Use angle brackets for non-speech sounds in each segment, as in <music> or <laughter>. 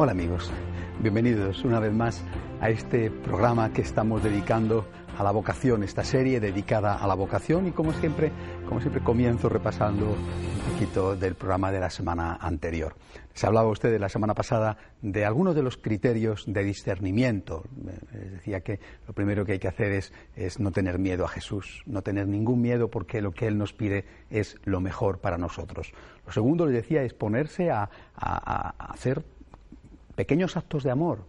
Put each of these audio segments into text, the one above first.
Hola amigos, bienvenidos una vez más a este programa que estamos dedicando a la vocación, esta serie dedicada a la vocación y como siempre, como siempre comienzo repasando un poquito del programa de la semana anterior. Se hablaba usted de la semana pasada de algunos de los criterios de discernimiento. Les decía que lo primero que hay que hacer es, es no tener miedo a Jesús, no tener ningún miedo porque lo que Él nos pide es lo mejor para nosotros. Lo segundo, le decía, es ponerse a, a, a hacer pequeños actos de amor,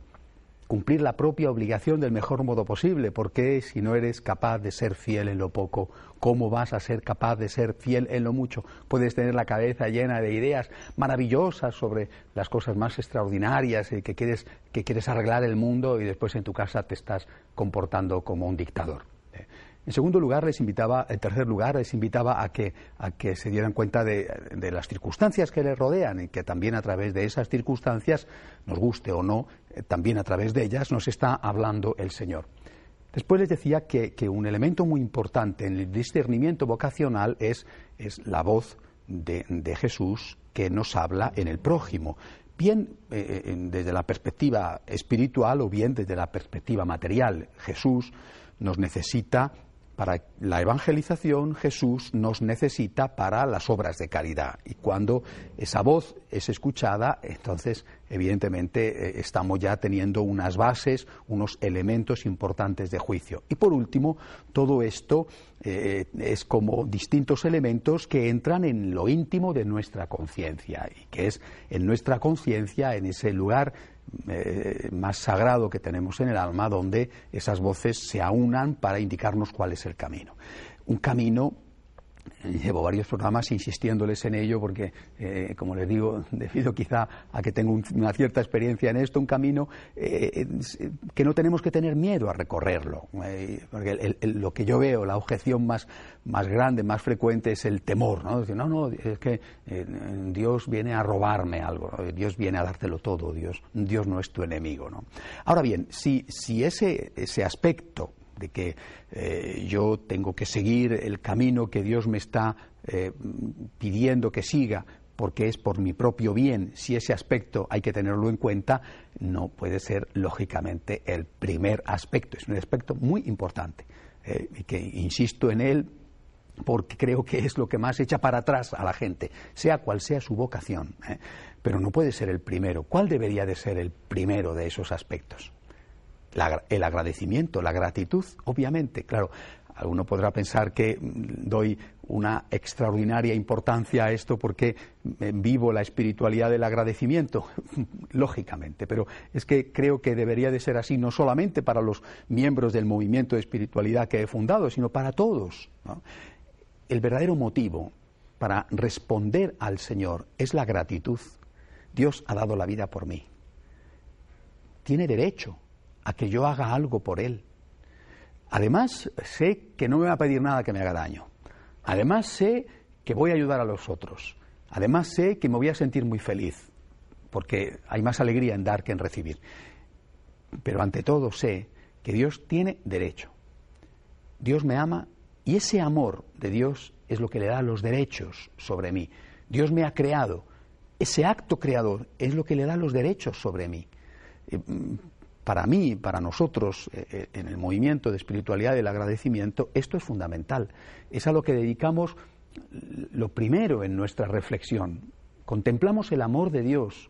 cumplir la propia obligación del mejor modo posible, porque si no eres capaz de ser fiel en lo poco, ¿cómo vas a ser capaz de ser fiel en lo mucho? Puedes tener la cabeza llena de ideas maravillosas sobre las cosas más extraordinarias y que quieres, que quieres arreglar el mundo y después en tu casa te estás comportando como un dictador. En segundo lugar, les invitaba, en tercer lugar, les invitaba a que, a que se dieran cuenta de, de, las circunstancias que les rodean y que también a través de esas circunstancias, nos guste o no, eh, también a través de ellas nos está hablando el Señor. Después les decía que, que un elemento muy importante en el discernimiento vocacional es, es la voz de, de, Jesús que nos habla en el prójimo, bien eh, desde la perspectiva espiritual o bien desde la perspectiva material. Jesús nos necesita para la evangelización Jesús nos necesita para las obras de caridad. Y cuando esa voz es escuchada, entonces evidentemente eh, estamos ya teniendo unas bases, unos elementos importantes de juicio. Y por último, todo esto eh, es como distintos elementos que entran en lo íntimo de nuestra conciencia y que es en nuestra conciencia, en ese lugar eh, más sagrado que tenemos en el alma, donde esas voces se aunan para indicarnos cuál es el camino. Un camino Llevo varios programas insistiéndoles en ello porque, eh, como les digo, <laughs> debido quizá a que tengo un, una cierta experiencia en esto, un camino eh, que no tenemos que tener miedo a recorrerlo. Eh, porque lo que yo veo, la objeción más, más grande, más frecuente es el temor. ¿no? Decir, no, no, es que eh, Dios viene a robarme algo, Dios viene a dártelo todo, Dios, Dios no es tu enemigo. ¿no? Ahora bien, si, si ese, ese aspecto de que eh, yo tengo que seguir el camino que Dios me está eh, pidiendo que siga porque es por mi propio bien, si ese aspecto hay que tenerlo en cuenta, no puede ser lógicamente el primer aspecto, es un aspecto muy importante eh, y que insisto en él porque creo que es lo que más echa para atrás a la gente, sea cual sea su vocación, pero no puede ser el primero. ¿Cuál debería de ser el primero de esos aspectos? El agradecimiento, la gratitud, obviamente, claro. Alguno podrá pensar que doy una extraordinaria importancia a esto porque vivo la espiritualidad del agradecimiento, <laughs> lógicamente, pero es que creo que debería de ser así no solamente para los miembros del movimiento de espiritualidad que he fundado, sino para todos. El verdadero motivo para responder al Señor es la gratitud. Dios ha dado la vida por mí. Tiene derecho a que yo haga algo por Él. Además, sé que no me va a pedir nada que me haga daño. Además, sé que voy a ayudar a los otros. Además, sé que me voy a sentir muy feliz, porque hay más alegría en dar que en recibir. Pero ante todo, sé que Dios tiene derecho. Dios me ama y ese amor de Dios es lo que le da los derechos sobre mí. Dios me ha creado. Ese acto creador es lo que le da los derechos sobre mí para mí, para nosotros, eh, eh, en el movimiento de espiritualidad del agradecimiento, esto es fundamental. Es a lo que dedicamos lo primero en nuestra reflexión. Contemplamos el amor de Dios,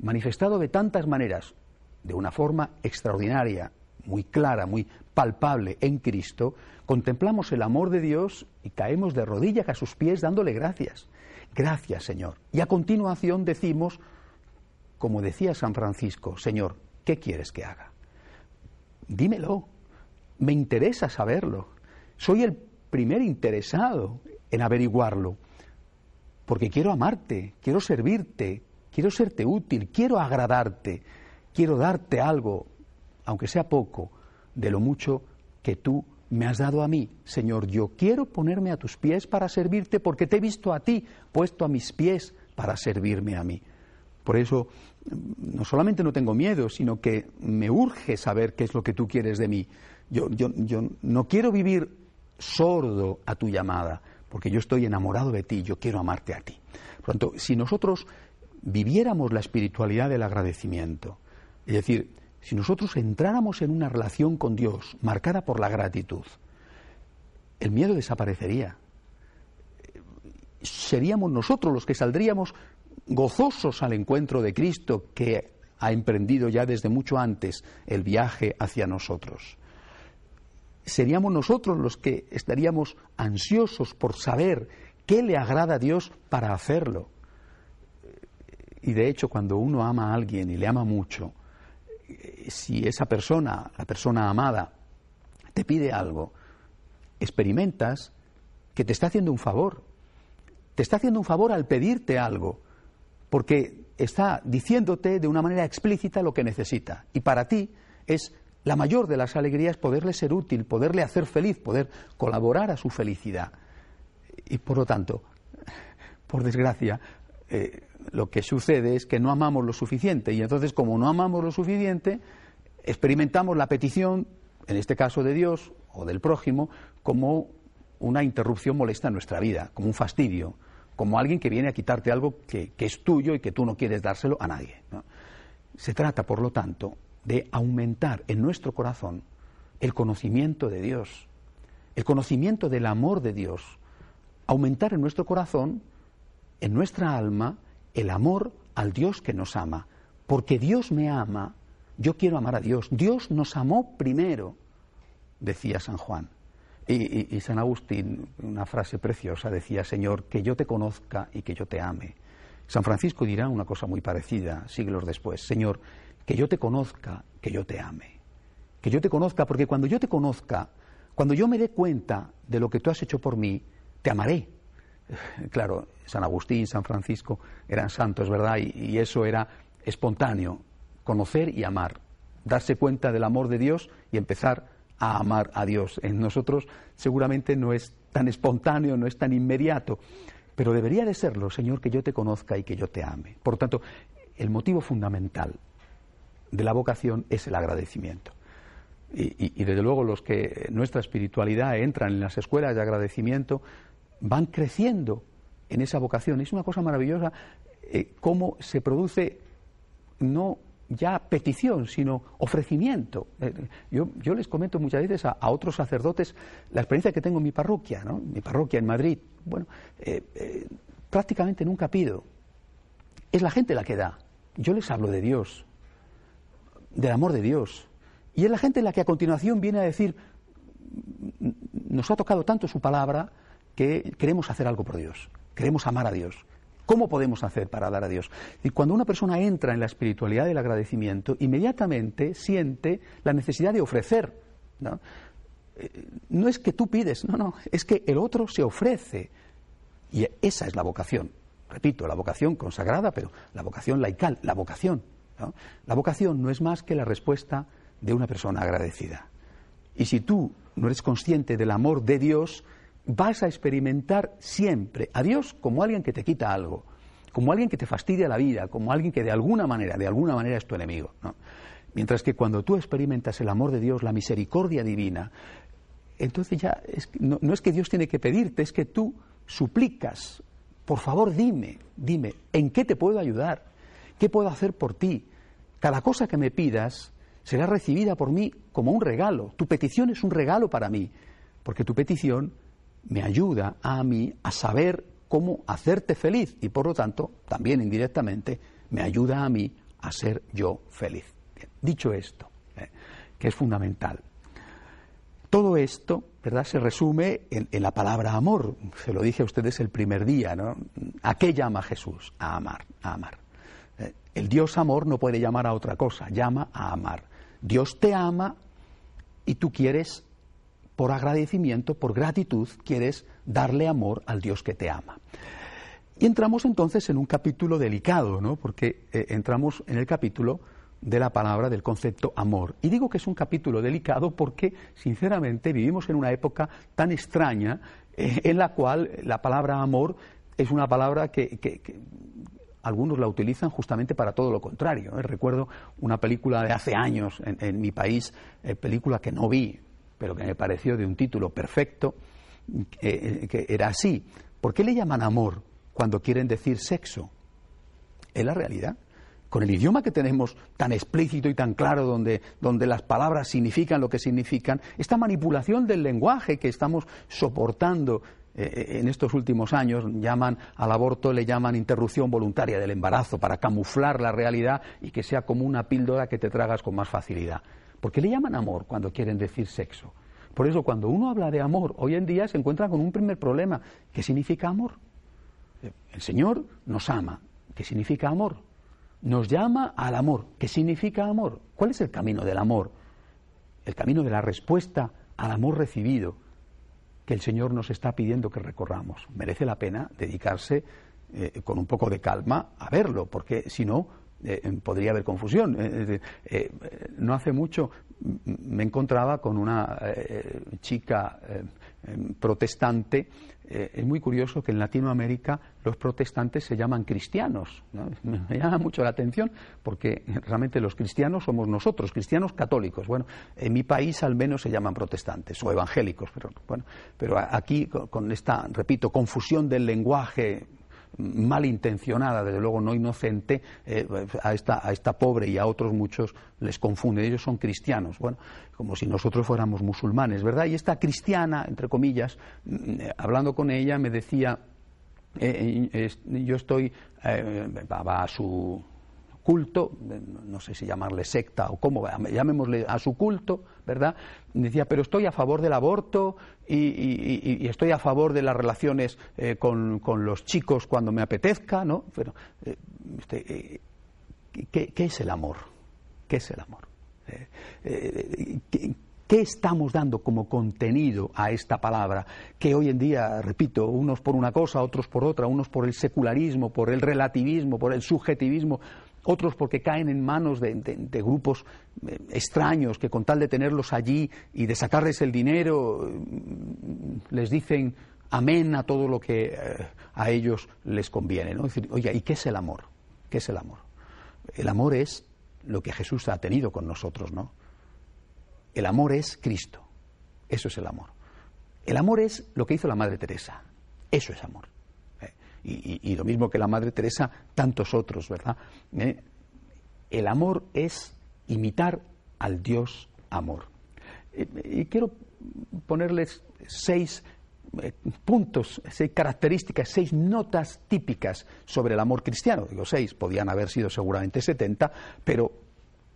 manifestado de tantas maneras, de una forma extraordinaria, muy clara, muy palpable en Cristo, contemplamos el amor de Dios y caemos de rodillas a sus pies dándole gracias. Gracias, Señor. Y a continuación decimos, como decía San Francisco, Señor, ¿qué quieres que haga? Dímelo. Me interesa saberlo. Soy el primer interesado en averiguarlo. Porque quiero amarte, quiero servirte, quiero serte útil, quiero agradarte, quiero darte algo, aunque sea poco, de lo mucho que tú me has dado a mí. Señor, yo quiero ponerme a tus pies para servirte porque te he visto a ti, puesto a mis pies para servirme a mí. Por eso, no solamente no tengo miedo, sino que me urge saber qué es lo que tú quieres de mí. Yo, yo, yo no quiero vivir sordo a tu llamada, porque yo estoy enamorado de ti, yo quiero amarte a ti. Por lo tanto, si nosotros viviéramos la espiritualidad del agradecimiento, es decir, si nosotros entráramos en una relación con Dios marcada por la gratitud, el miedo desaparecería. Seríamos nosotros los que saldríamos gozosos al encuentro de Cristo que ha emprendido ya desde mucho antes el viaje hacia nosotros. Seríamos nosotros los que estaríamos ansiosos por saber qué le agrada a Dios para hacerlo. Y de hecho, cuando uno ama a alguien y le ama mucho, si esa persona, la persona amada, te pide algo, experimentas que te está haciendo un favor. Te está haciendo un favor al pedirte algo, porque está diciéndote de una manera explícita lo que necesita. Y para ti es la mayor de las alegrías poderle ser útil, poderle hacer feliz, poder colaborar a su felicidad. Y por lo tanto, por desgracia, eh, lo que sucede es que no amamos lo suficiente y entonces como no amamos lo suficiente, experimentamos la petición, en este caso de Dios o del prójimo, como una interrupción molesta en nuestra vida, como un fastidio, como alguien que viene a quitarte algo que, es tuyo y que tú no quieres dárselo a nadie. Se trata, por lo tanto, de aumentar en nuestro corazón el conocimiento de Dios, el conocimiento del amor de Dios, aumentar en nuestro corazón, en nuestra alma, el amor al Dios que nos ama. Porque Dios me ama, yo quiero amar a Dios. Dios nos amó primero, decía San Juan. Y, San Agustín, una frase preciosa, decía, Señor, que yo te conozca y que yo te ame. San Francisco dirá una cosa muy parecida siglos después, Señor, que yo te conozca, que yo te ame. Que yo te conozca, porque cuando yo te conozca, cuando yo me dé cuenta de lo que tú has hecho por mí, te amaré. <laughs> Claro, San Agustín, San Francisco eran santos, ¿verdad? Y, eso era espontáneo, conocer y amar, darse cuenta del amor de Dios y empezar a amar a Dios. En nosotros seguramente no es tan espontáneo, no es tan inmediato, pero debería de serlo, Señor, que yo te conozca y que yo te ame. Por tanto, el motivo fundamental de la vocación es el agradecimiento. Y, desde luego los que nuestra espiritualidad entran en las escuelas de agradecimiento van creciendo en esa vocación. Es una cosa maravillosa eh, cómo se produce no ya petición, sino ofrecimiento. Eh, yo, les comento muchas veces a, otros sacerdotes la experiencia que tengo en mi parroquia, ¿no? mi parroquia en Madrid. Bueno, eh, prácticamente nunca pido. Es la gente la que da. Yo les hablo de Dios, del amor de Dios. Y es la gente la que a continuación viene a decir, nos ha tocado tanto su palabra que queremos hacer algo por Dios. Queremos amar a Dios. ¿Cómo podemos hacer para dar a Dios? Y cuando una persona entra en la espiritualidad del agradecimiento, inmediatamente siente la necesidad de ofrecer. ¿no? Eh, no es que tú pides, no, no, es que el otro se ofrece. Y esa es la vocación. Repito, la vocación consagrada, pero la vocación laical, la vocación. La vocación no es más que la respuesta de una persona agradecida. Y si tú no eres consciente del amor de Dios, vas a experimentar siempre a Dios como alguien que te quita algo, como alguien que te fastidia la vida, como alguien que de alguna manera, de alguna manera es tu enemigo. Mientras que cuando tú experimentas el amor de Dios, la misericordia divina, entonces ya no, no es que Dios tiene que pedirte, es que tú suplicas, por favor dime, dime, ¿en qué te puedo ayudar? ¿Qué puedo hacer por ti? Cada cosa que me pidas será recibida por mí como un regalo. Tu petición es un regalo para mí, porque tu petición me ayuda a mí a saber cómo hacerte feliz y por lo tanto también indirectamente me ayuda a mí a ser yo feliz. dicho esto, eh, que es fundamental, todo esto ¿verdad? Se resume en, la palabra amor. Se lo dije a ustedes el primer día, ¿no? ¿A qué llama Jesús? A amar, a amar. Eh, el Dios amor no puede llamar a otra cosa, llama a amar. Dios te ama y tú quieres, por agradecimiento, por gratitud, quieres darle amor al Dios que te ama. Y entramos entonces en un capítulo delicado, ¿no? Porque eh, entramos en el capítulo de la palabra, del concepto amor. Y digo que es un capítulo delicado porque, sinceramente, vivimos en una época tan extraña eh, en la cual la palabra amor es una palabra que, algunos la utilizan justamente para todo lo contrario. ¿eh? Recuerdo una película de hace años en, mi país, película que no vi, pero que me pareció de un título perfecto, que era así. ¿Por qué le llaman amor cuando quieren decir sexo? Es la realidad con el idioma que tenemos tan explícito y tan claro, donde, donde las palabras significan lo que significan, esta manipulación del lenguaje que estamos soportando eh, eh, en estos últimos años, llaman al aborto, le llaman interrupción voluntaria del embarazo para camuflar la realidad y que sea como una píldora que te tragas con más facilidad. ¿Por qué le llaman amor cuando quieren decir sexo? Por eso cuando uno habla de amor, hoy en día se encuentra con un primer problema. ¿Qué significa amor? El Señor nos ama. ¿Qué significa amor? nos llama al amor. ¿Qué significa amor? ¿Cuál es el camino del amor? El camino de la respuesta al amor recibido que el Señor nos está pidiendo que recorramos. Merece la pena dedicarse eh, con un poco de calma a verlo, porque si no, eh, podría haber confusión. Eh, no hace mucho me encontraba con una chica Em, protestante, eh, es muy curioso que en Latinoamérica los protestantes se llaman cristianos. <laughs> Me llama mucho la atención porque realmente los cristianos somos nosotros, cristianos católicos. Bueno, en mi país al menos se llaman protestantes o evangélicos, pero bueno, pero aquí con esta, repito, confusión del lenguaje malintencionada, desde luego no inocente, eh, a, esta, a esta pobre y a otros muchos les confunde. Ellos son cristianos, bueno, como si nosotros fuéramos musulmanes, ¿verdad? Y esta cristiana, entre comillas, mm, hablando con ella, me decía, eh, yo estoy, eh, va a su culto, no sé si llamarle secta o cómo, llamémosle a su culto, ¿verdad? Decía, pero estoy a favor del aborto y, estoy a favor de las relaciones eh, con, los chicos cuando me apetezca, ¿no? Pero, eh, este, eh, ¿qué, es el amor? ¿Qué es el amor? ¿Qué estamos dando como contenido a esta palabra? Que hoy en día, repito, unos por una cosa, otros por otra, unos por el secularismo, por el relativismo, por el subjetivismo, otros porque caen en manos de, grupos eh, extraños que con tal de tenerlos allí y de sacarles el dinero mm, les dicen amén a todo lo que eh, a ellos les conviene. ¿no? oye, ¿y qué es el amor? ¿Qué es el amor? El amor es lo que Jesús ha tenido con nosotros, ¿no? El amor es Cristo. Eso es el amor. El amor es lo que hizo la Madre Teresa. Eso es amor y, lo mismo que la Madre Teresa, tantos otros, ¿verdad? ¿Eh? El amor es imitar al Dios amor. Eh, y quiero ponerles seis eh, puntos, seis características, seis notas típicas sobre el amor cristiano. Digo seis, podían haber sido seguramente setenta, pero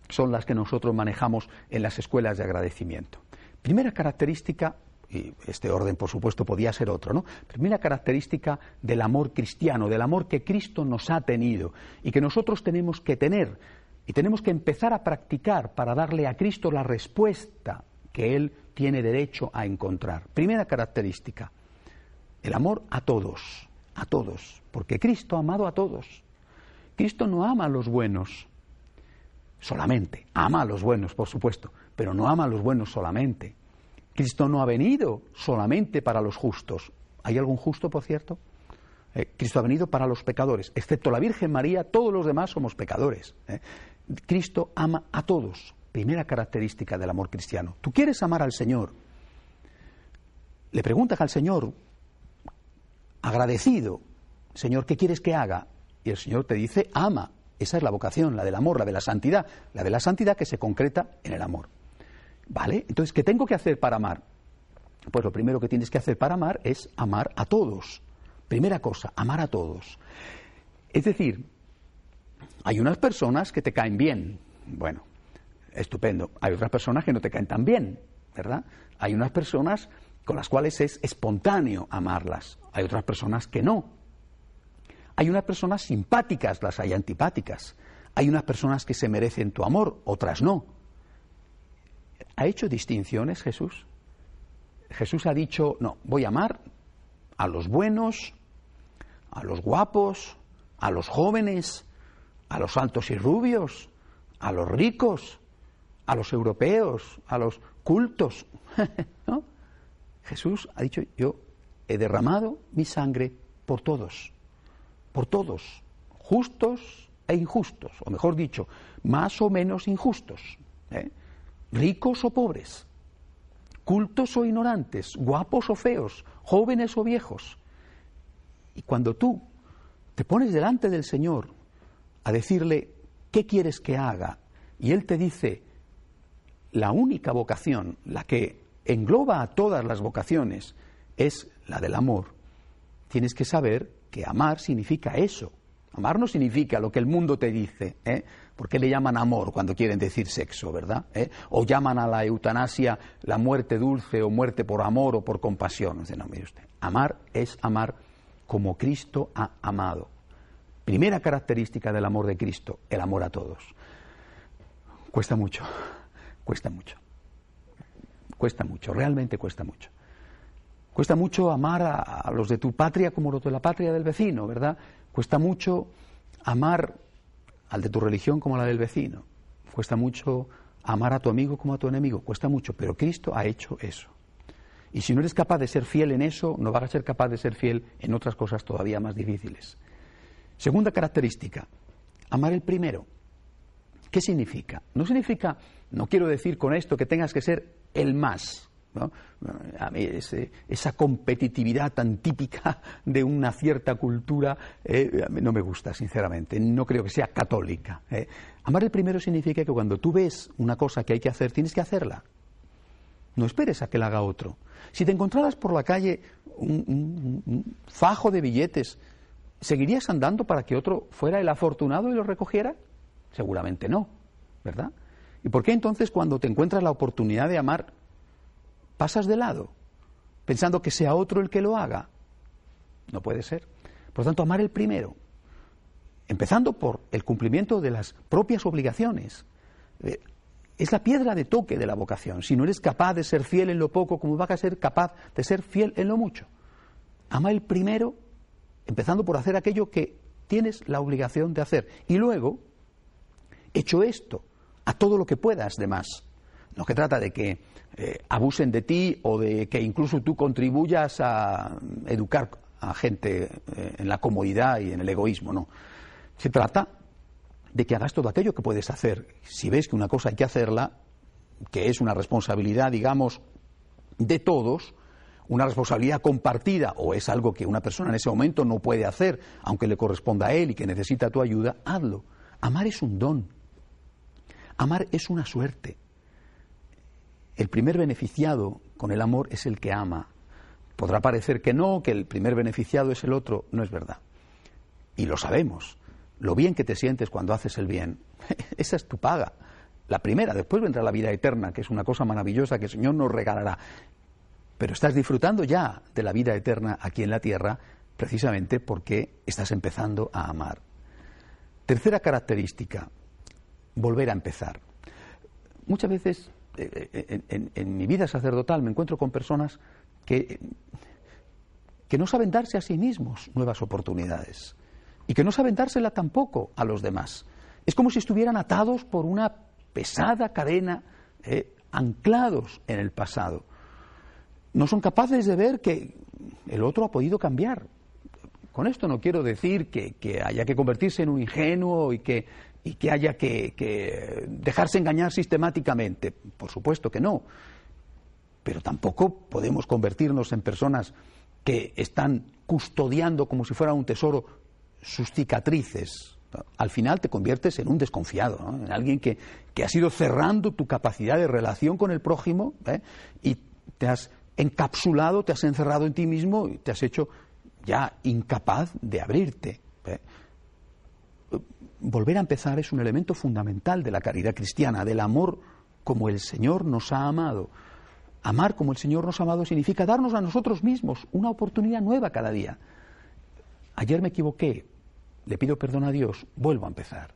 son las que nosotros manejamos en las escuelas de agradecimiento. Primera característica, y este orden por supuesto podía ser otro, ¿no? Primera característica del amor cristiano, del amor que Cristo nos ha tenido y que nosotros tenemos que tener y tenemos que empezar a practicar para darle a Cristo la respuesta que Él tiene derecho a encontrar. Primera característica, el amor a todos, a todos, porque Cristo ha amado a todos. Cristo no ama a los buenos solamente, ama a los buenos, por supuesto, pero no ama a los buenos solamente. Cristo no ha venido solamente para los justos. ¿Hay algún justo, por cierto? Eh, Cristo ha venido para los pecadores. Excepto la Virgen María, todos los demás somos pecadores. ¿eh? Cristo ama a todos. Primera característica del amor cristiano. Tú quieres amar al Señor. Le preguntas al Señor, agradecido, Señor, ¿qué quieres que haga? Y el Señor te dice, ama. Esa es la vocación, la del amor, la de la santidad. La de la santidad que se concreta en el amor. ¿Vale? Entonces, ¿qué tengo que hacer para amar? Pues lo primero que tienes que hacer para amar es amar a todos. Primera cosa, amar a todos. Es decir, hay unas personas que te caen bien. Bueno, estupendo. Hay otras personas que no te caen tan bien, ¿verdad? Hay unas personas con las cuales es espontáneo amarlas. Hay otras personas que no. Hay unas personas simpáticas, las hay antipáticas. Hay unas personas que se merecen tu amor, otras no. ¿Ha hecho distinciones Jesús? Jesús ha dicho, no, voy a amar a los buenos, a los guapos, a los jóvenes, a los altos y rubios, a los ricos, a los europeos, a los cultos. <laughs> Jesús ha dicho, yo he derramado mi sangre por todos, por todos, justos e injustos, o mejor dicho, más o menos injustos, ¿eh? Ricos o pobres, cultos o ignorantes, guapos o feos, jóvenes o viejos. Y cuando tú te pones delante del Señor a decirle, ¿qué quieres que haga? Y Él te dice, la única vocación, la que engloba a todas las vocaciones, es la del amor. Tienes que saber que amar significa eso. Amar no significa lo que el mundo te dice, ¿eh? porque le llaman amor cuando quieren decir sexo, ¿verdad? ¿Eh? O llaman a la eutanasia la muerte dulce o muerte por amor o por compasión. no, mire usted, amar es amar como Cristo ha amado. Primera característica del amor de Cristo, el amor a todos. Cuesta mucho, cuesta mucho. Cuesta mucho, realmente cuesta mucho. Cuesta mucho amar a, los de tu patria como los de la patria del vecino, ¿verdad? Cuesta mucho amar al de tu religión como a la del vecino. Cuesta mucho amar a tu amigo como a tu enemigo. Cuesta mucho, pero Cristo ha hecho eso. Y si no eres capaz de ser fiel en eso, no vas a ser capaz de ser fiel en otras cosas todavía más difíciles. Segunda característica, amar el primero. ¿Qué significa? No significa, no quiero decir con esto que tengas que ser el más. A mí esa competitividad tan típica <laughs> de una cierta cultura eh, no me gusta, sinceramente. No creo que sea católica. Eh. Amar el primero significa que cuando tú ves una cosa que hay que hacer, tienes que hacerla. No esperes a que la haga otro. Si te encontraras por la calle un fajo de billetes, ¿seguirías andando para que otro fuera el afortunado y lo recogiera? Seguramente no, ¿verdad? ¿Y por qué entonces cuando te encuentras la oportunidad de amar, pasas de lado, pensando que sea otro el que lo haga? No puede ser. Por lo tanto, amar el primero, empezando por el cumplimiento de las propias obligaciones, eh, es la piedra de toque de la vocación. Si no eres capaz de ser fiel en lo poco, ¿cómo vas a ser capaz de ser fiel en lo mucho? Ama el primero, empezando por hacer aquello que tienes la obligación de hacer. Y luego, hecho esto, a todo lo que puedas de más. No que trata de que eh, abusen de ti o de que incluso tú contribuyas a educar a gente eh, en la comodidad y en el egoísmo, no. Se trata de que hagas todo aquello que puedes hacer. Si ves que una cosa hay que hacerla, que es una responsabilidad, digamos, de todos, una responsabilidad compartida o es algo que una persona en ese momento no puede hacer, aunque le corresponda a él y que necesita tu ayuda, hazlo. Amar es un don. Amar es una suerte. El primer beneficiado con el amor es el que ama. Podrá parecer que no, que el primer beneficiado es el otro, no es verdad. Y lo sabemos. Lo bien que te sientes cuando haces el bien, <laughs> esa es tu paga. La primera, después vendrá la vida eterna, que es una cosa maravillosa que el Señor nos regalará. Pero estás disfrutando ya de la vida eterna aquí en la tierra precisamente porque estás empezando a amar. Tercera característica, volver a empezar. Muchas veces en, mi vida sacerdotal me encuentro con personas que, que no saben darse a sí mismos nuevas oportunidades y que no saben dársela tampoco a los demás. Es como si estuvieran atados por una pesada cadena, eh, anclados en el pasado. No son capaces de ver que el otro ha podido cambiar. Con esto no quiero decir que haya que convertirse en un ingenuo y que y que haya que, dejarse engañar sistemáticamente. Por supuesto que no. Pero tampoco podemos convertirnos en personas que están custodiando como si fuera un tesoro sus cicatrices. Al final te conviertes en un desconfiado, en alguien que, ha sido cerrando tu capacidad de relación con el prójimo ¿eh? y te has encapsulado, te has encerrado en ti mismo y te has hecho ya incapaz de abrirte. Volver a empezar es un elemento fundamental de la caridad cristiana, del amor como el Señor nos ha amado. Amar como el Señor nos ha amado significa darnos a nosotros mismos una oportunidad nueva cada día. Ayer me equivoqué, le pido perdón a Dios, vuelvo a empezar.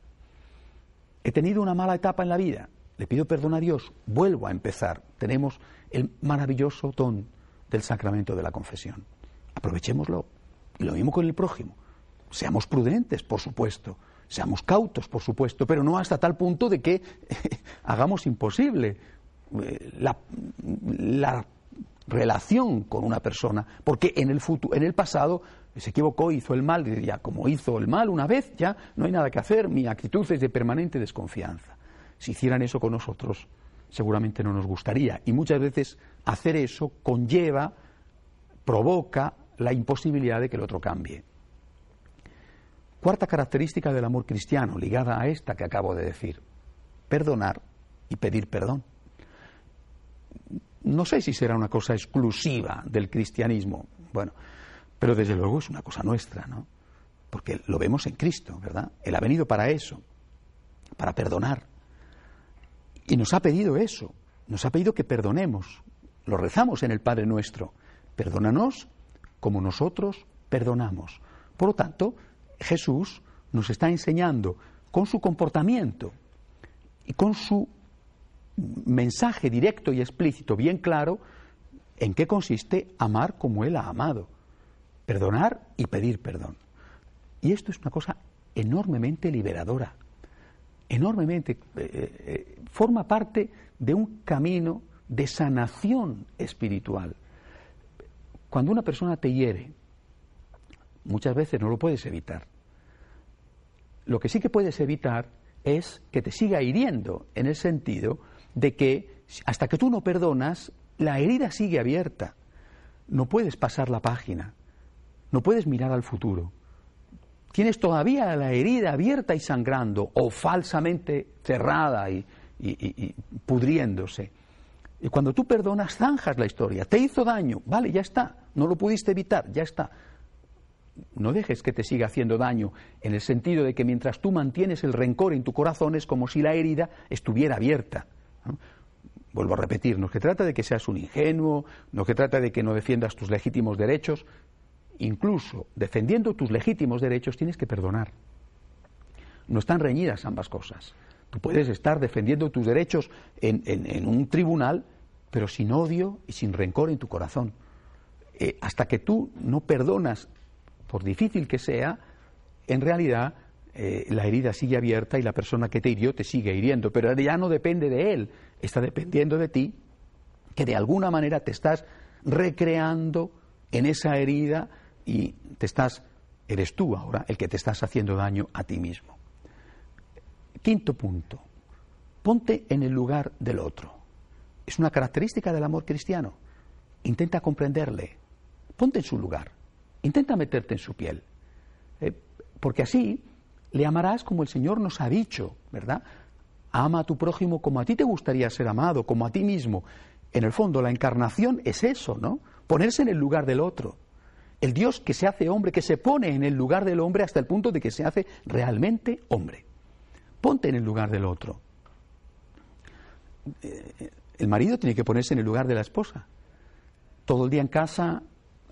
He tenido una mala etapa en la vida, le pido perdón a Dios, vuelvo a empezar. Tenemos el maravilloso don del sacramento de la confesión. Aprovechémoslo. Y lo mismo con el prójimo. Seamos prudentes, por supuesto. Seamos cautos, por supuesto, pero no hasta tal punto de que <laughs> hagamos imposible eh, la, la, relación con una persona, porque en el, futuro, en el pasado se equivocó, hizo el mal, y como hizo el mal una vez, ya no hay nada que hacer, mi actitud es de permanente desconfianza. Si hicieran eso con nosotros, seguramente no nos gustaría. Y muchas veces hacer eso conlleva, provoca la imposibilidad de que el otro cambie. Cuarta característica del amor cristiano, ligada a esta que acabo de decir, perdonar y pedir perdón. No sé si será una cosa exclusiva del cristianismo, bueno, pero desde luego es una cosa nuestra, ¿no? Porque lo vemos en Cristo, ¿verdad? Él ha venido para eso, para perdonar. Y nos ha pedido eso, nos ha pedido que perdonemos. Lo rezamos en el Padre nuestro. Perdónanos como nosotros perdonamos. Por lo tanto, Jesús nos está enseñando con su comportamiento y con su mensaje directo y explícito, bien claro, en qué consiste amar como Él ha amado, perdonar y pedir perdón. Y esto es una cosa enormemente liberadora, enormemente, eh, eh, forma parte de un camino de sanación espiritual. Cuando una persona te hiere, muchas veces no lo puedes evitar. Lo que sí que puedes evitar es que te siga hiriendo, en el sentido de que hasta que tú no perdonas, la herida sigue abierta. No puedes pasar la página, no puedes mirar al futuro. Tienes todavía la herida abierta y sangrando, o falsamente cerrada y, y pudriéndose. Y cuando tú perdonas, zanjas la historia. Te hizo daño, vale, ya está. No lo pudiste evitar, ya está no dejes que te siga haciendo daño, en el sentido de que mientras tú mantienes el rencor en tu corazón es como si la herida estuviera abierta. Vuelvo a repetir, no se trata de que seas un ingenuo, no se trata de que no defiendas tus legítimos derechos, incluso defendiendo tus legítimos derechos tienes que perdonar. No están reñidas ambas cosas. Tú puedes estar defendiendo tus derechos en, un tribunal, pero sin odio y sin rencor en tu corazón. Eh, hasta que tú no perdonas por difícil que sea, en realidad eh, la herida sigue abierta y la persona que te hirió te sigue hiriendo, pero ya no depende de él, está dependiendo de ti, que de alguna manera te estás recreando en esa herida y te estás, eres tú ahora el que te estás haciendo daño a ti mismo. Quinto punto, ponte en el lugar del otro. Es una característica del amor cristiano. Intenta comprenderle, ponte en su lugar. Intenta meterte en su piel. Eh, porque así le amarás como el Señor nos ha dicho, ¿verdad? Ama a tu prójimo como a ti te gustaría ser amado, como a ti mismo. En el fondo, la encarnación es eso, ¿no? Ponerse en el lugar del otro. El Dios que se hace hombre, que se pone en el lugar del hombre hasta el punto de que se hace realmente hombre. Ponte en el lugar del otro. Eh, el marido tiene que ponerse en el lugar de la esposa. Todo el día en casa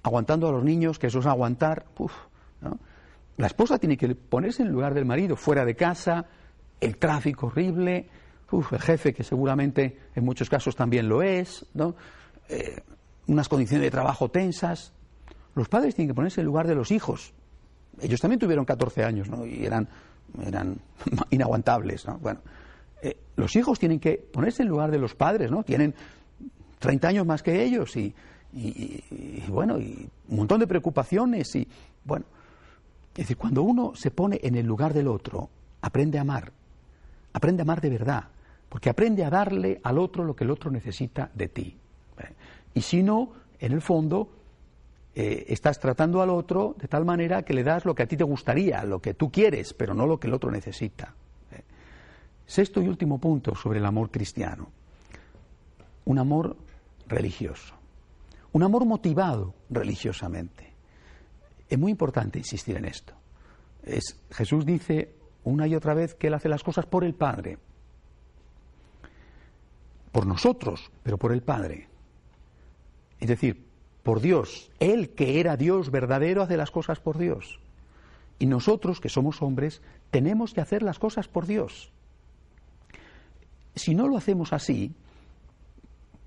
aguantando a los niños, que eso es aguantar. La esposa tiene que ponerse en lugar del marido, fuera de casa, el tráfico horrible, el jefe que seguramente en muchos casos también lo es, ¿no? Eh, unas condiciones de trabajo tensas. Los padres tienen que ponerse en lugar de los hijos. Ellos también tuvieron 14 años ¿no? y eran, <laughs> inaguantables. ¿no? Bueno, eh, los hijos tienen que ponerse en lugar de los padres, ¿no? Tienen 30 años más que ellos y, y, bueno, y un montón de preocupaciones y bueno, es decir, cuando uno se pone en el lugar del otro, aprende a amar, aprende a amar de verdad, porque aprende a darle al otro lo que el otro necesita de ti. ¿eh? Y si no, en el fondo, eh, estás tratando al otro de tal manera que le das lo que a ti te gustaría, lo que tú quieres, pero no lo que el otro necesita. ¿eh? Sexto y último punto sobre el amor cristiano. Un amor religioso. Un amor motivado religiosamente. Es muy importante insistir en esto. Es, Jesús dice una y otra vez que Él hace las cosas por el Padre. Por nosotros, pero por el Padre. Es decir, por Dios. Él que era Dios verdadero hace las cosas por Dios. Y nosotros, que somos hombres, tenemos que hacer las cosas por Dios. Si no lo hacemos así,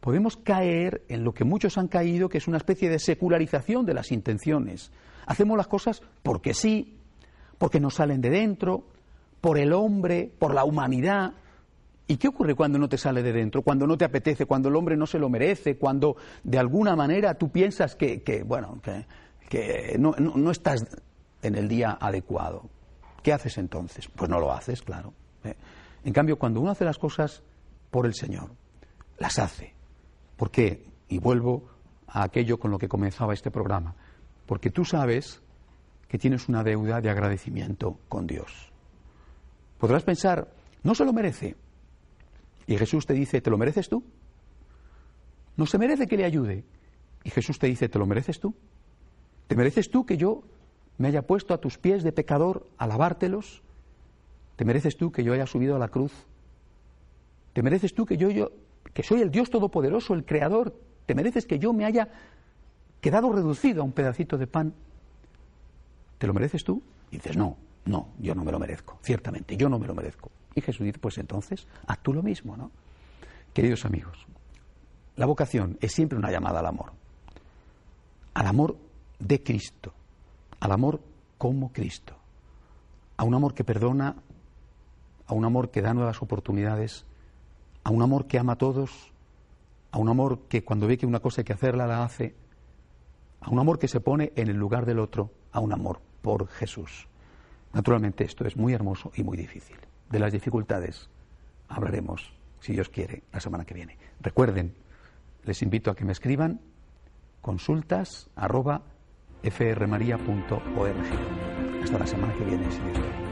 podemos caer en lo que muchos han caído, que es una especie de secularización de las intenciones. Hacemos las cosas porque sí, porque nos salen de dentro, por el hombre, por la humanidad. ¿Y qué ocurre cuando no te sale de dentro? Cuando no te apetece, cuando el hombre no se lo merece, cuando de alguna manera tú piensas que, bueno, que, no, estás en el día adecuado. ¿Qué haces entonces? Pues no lo haces, claro. ¿eh? En cambio, cuando uno hace las cosas por el Señor, las hace. ¿Por qué? Y vuelvo a aquello con lo que comenzaba este programa. Porque tú sabes que tienes una deuda de agradecimiento con Dios. Podrás pensar, no se lo merece. Y Jesús te dice, ¿te lo mereces tú? No se merece que le ayude. Y Jesús te dice, ¿te lo mereces tú? ¿Te mereces tú que yo me haya puesto a tus pies de pecador a lavártelos? ¿Te mereces tú que yo haya subido a la cruz? ¿Te mereces tú que yo, yo que soy el Dios Todopoderoso, el Creador? ¿Te mereces que yo me haya quedado reducido a un pedacito de pan? ¿Te lo mereces tú? Y dices, no, no, yo no me lo merezco, ciertamente, yo no me lo merezco. Y Jesús dice, pues entonces, haz tú lo mismo, ¿no? Queridos amigos, la vocación es siempre una llamada al amor, al amor de Cristo, al amor como Cristo, a un amor que perdona, a un amor que da nuevas oportunidades, a un amor que ama a todos, a un amor que cuando ve que una cosa hay que hacerla, la hace, a un amor que se pone en el lugar del otro, a un amor por Jesús. Naturalmente esto es muy hermoso y muy difícil. De las dificultades hablaremos, si Dios quiere, la semana que viene. Recuerden, les invito a que me escriban consultas arroba. Hasta la semana que viene, si Dios quiere.